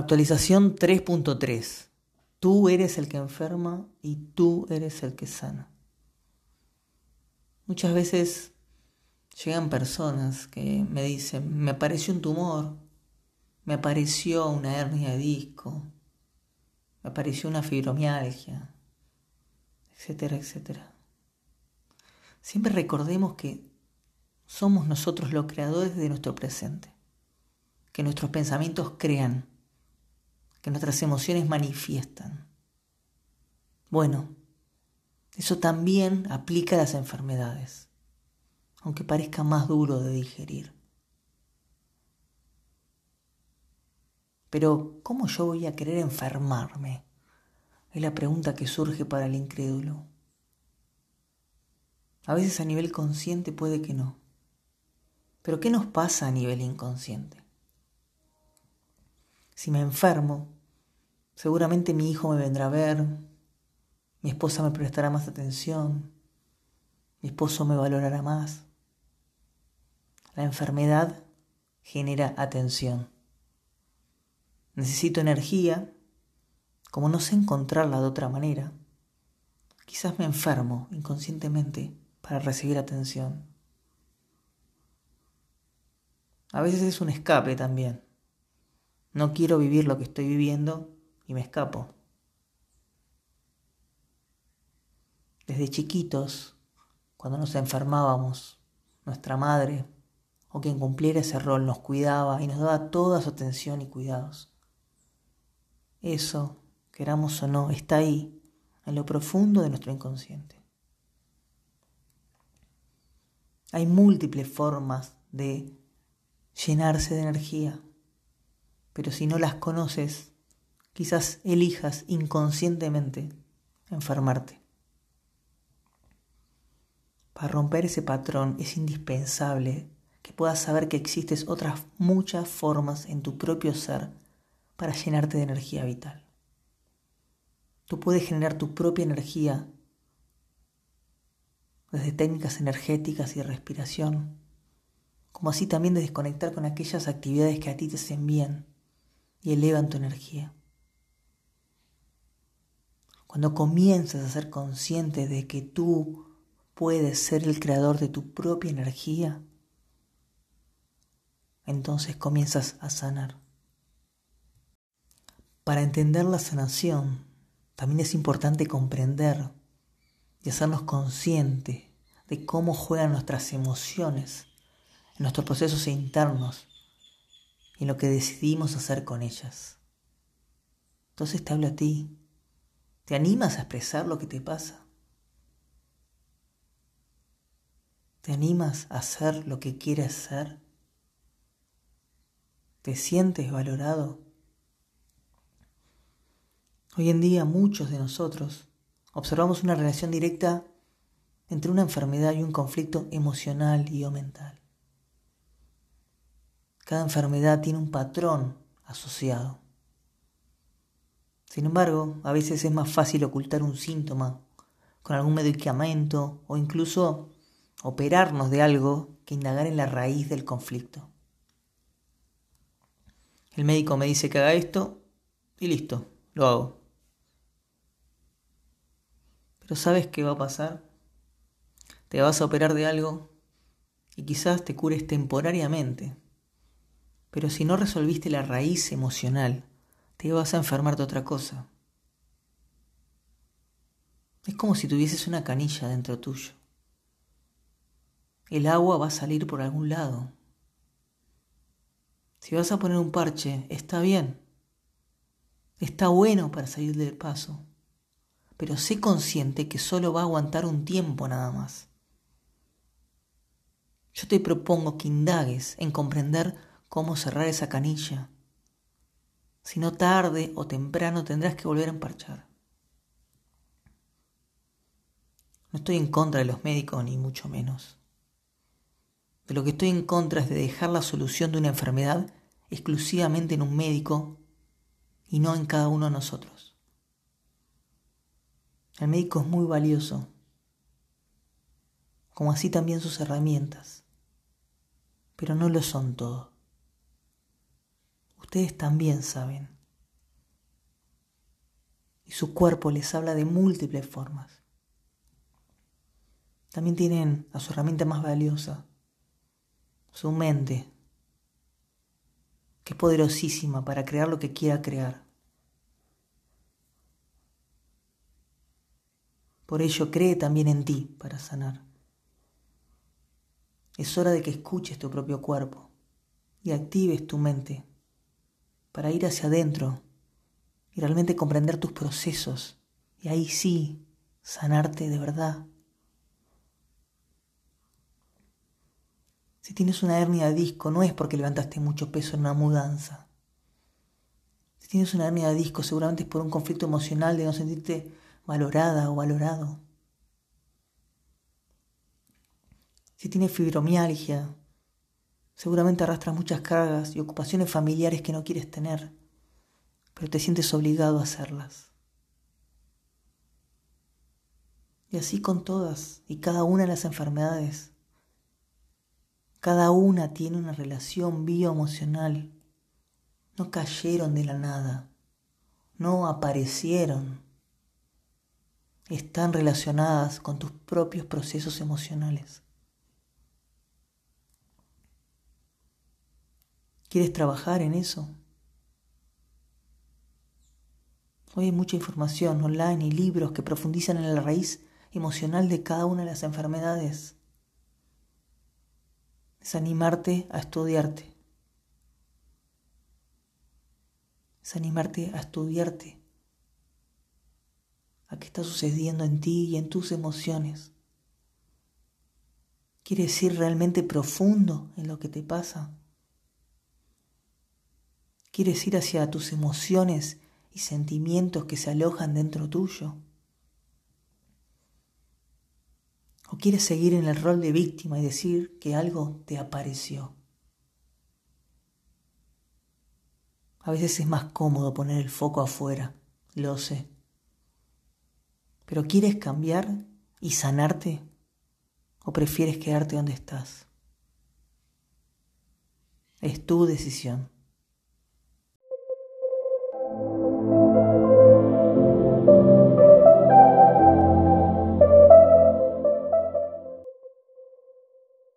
Actualización 3.3. Tú eres el que enferma y tú eres el que sana. Muchas veces llegan personas que me dicen, me apareció un tumor, me apareció una hernia de disco, me apareció una fibromialgia, etcétera, etcétera. Siempre recordemos que somos nosotros los creadores de nuestro presente, que nuestros pensamientos crean que nuestras emociones manifiestan. Bueno, eso también aplica a las enfermedades, aunque parezca más duro de digerir. Pero, ¿cómo yo voy a querer enfermarme? Es la pregunta que surge para el incrédulo. A veces a nivel consciente puede que no. Pero ¿qué nos pasa a nivel inconsciente? Si me enfermo, seguramente mi hijo me vendrá a ver, mi esposa me prestará más atención, mi esposo me valorará más. La enfermedad genera atención. Necesito energía, como no sé encontrarla de otra manera, quizás me enfermo inconscientemente para recibir atención. A veces es un escape también. No quiero vivir lo que estoy viviendo y me escapo. Desde chiquitos, cuando nos enfermábamos, nuestra madre o quien cumpliera ese rol nos cuidaba y nos daba toda su atención y cuidados. Eso, queramos o no, está ahí, en lo profundo de nuestro inconsciente. Hay múltiples formas de llenarse de energía pero si no las conoces, quizás elijas inconscientemente enfermarte. Para romper ese patrón es indispensable que puedas saber que existen otras muchas formas en tu propio ser para llenarte de energía vital. Tú puedes generar tu propia energía desde técnicas energéticas y respiración, como así también de desconectar con aquellas actividades que a ti te hacen bien y elevan tu energía. Cuando comienzas a ser consciente de que tú puedes ser el creador de tu propia energía, entonces comienzas a sanar. Para entender la sanación, también es importante comprender y hacernos conscientes de cómo juegan nuestras emociones en nuestros procesos internos en lo que decidimos hacer con ellas. Entonces te hablo a ti. ¿Te animas a expresar lo que te pasa? ¿Te animas a hacer lo que quieres ser? ¿Te sientes valorado? Hoy en día muchos de nosotros observamos una relación directa entre una enfermedad y un conflicto emocional y o mental. Cada enfermedad tiene un patrón asociado. Sin embargo, a veces es más fácil ocultar un síntoma con algún medicamento o incluso operarnos de algo que indagar en la raíz del conflicto. El médico me dice que haga esto y listo, lo hago. Pero ¿sabes qué va a pasar? Te vas a operar de algo y quizás te cures temporariamente pero si no resolviste la raíz emocional, te vas a enfermar de otra cosa. Es como si tuvieses una canilla dentro tuyo. El agua va a salir por algún lado. Si vas a poner un parche, está bien. Está bueno para salir del paso. Pero sé consciente que solo va a aguantar un tiempo nada más. Yo te propongo que indagues en comprender cómo cerrar esa canilla. Si no tarde o temprano tendrás que volver a emparchar. No estoy en contra de los médicos, ni mucho menos. De lo que estoy en contra es de dejar la solución de una enfermedad exclusivamente en un médico y no en cada uno de nosotros. El médico es muy valioso, como así también sus herramientas, pero no lo son todo ustedes también saben y su cuerpo les habla de múltiples formas. También tienen a su herramienta más valiosa, su mente, que es poderosísima para crear lo que quiera crear. Por ello cree también en ti para sanar. Es hora de que escuches tu propio cuerpo y actives tu mente para ir hacia adentro y realmente comprender tus procesos y ahí sí sanarte de verdad. Si tienes una hernia de disco no es porque levantaste mucho peso en una mudanza. Si tienes una hernia de disco seguramente es por un conflicto emocional de no sentirte valorada o valorado. Si tienes fibromialgia, seguramente arrastras muchas cargas y ocupaciones familiares que no quieres tener, pero te sientes obligado a hacerlas. Y así con todas y cada una de las enfermedades. Cada una tiene una relación bioemocional. No cayeron de la nada, no aparecieron están relacionadas con tus propios procesos emocionales. ¿Quieres trabajar en eso? Hoy hay mucha información online y libros que profundizan en la raíz emocional de cada una de las enfermedades. Es animarte a estudiarte. Es animarte a estudiarte a qué está sucediendo en ti y en tus emociones. ¿Quieres ir realmente profundo en lo que te pasa? ¿Quieres ir hacia tus emociones y sentimientos que se alojan dentro tuyo? ¿O quieres seguir en el rol de víctima y decir que algo te apareció? A veces es más cómodo poner el foco afuera, lo sé. Pero ¿quieres cambiar y sanarte? ¿O prefieres quedarte donde estás? Es tu decisión.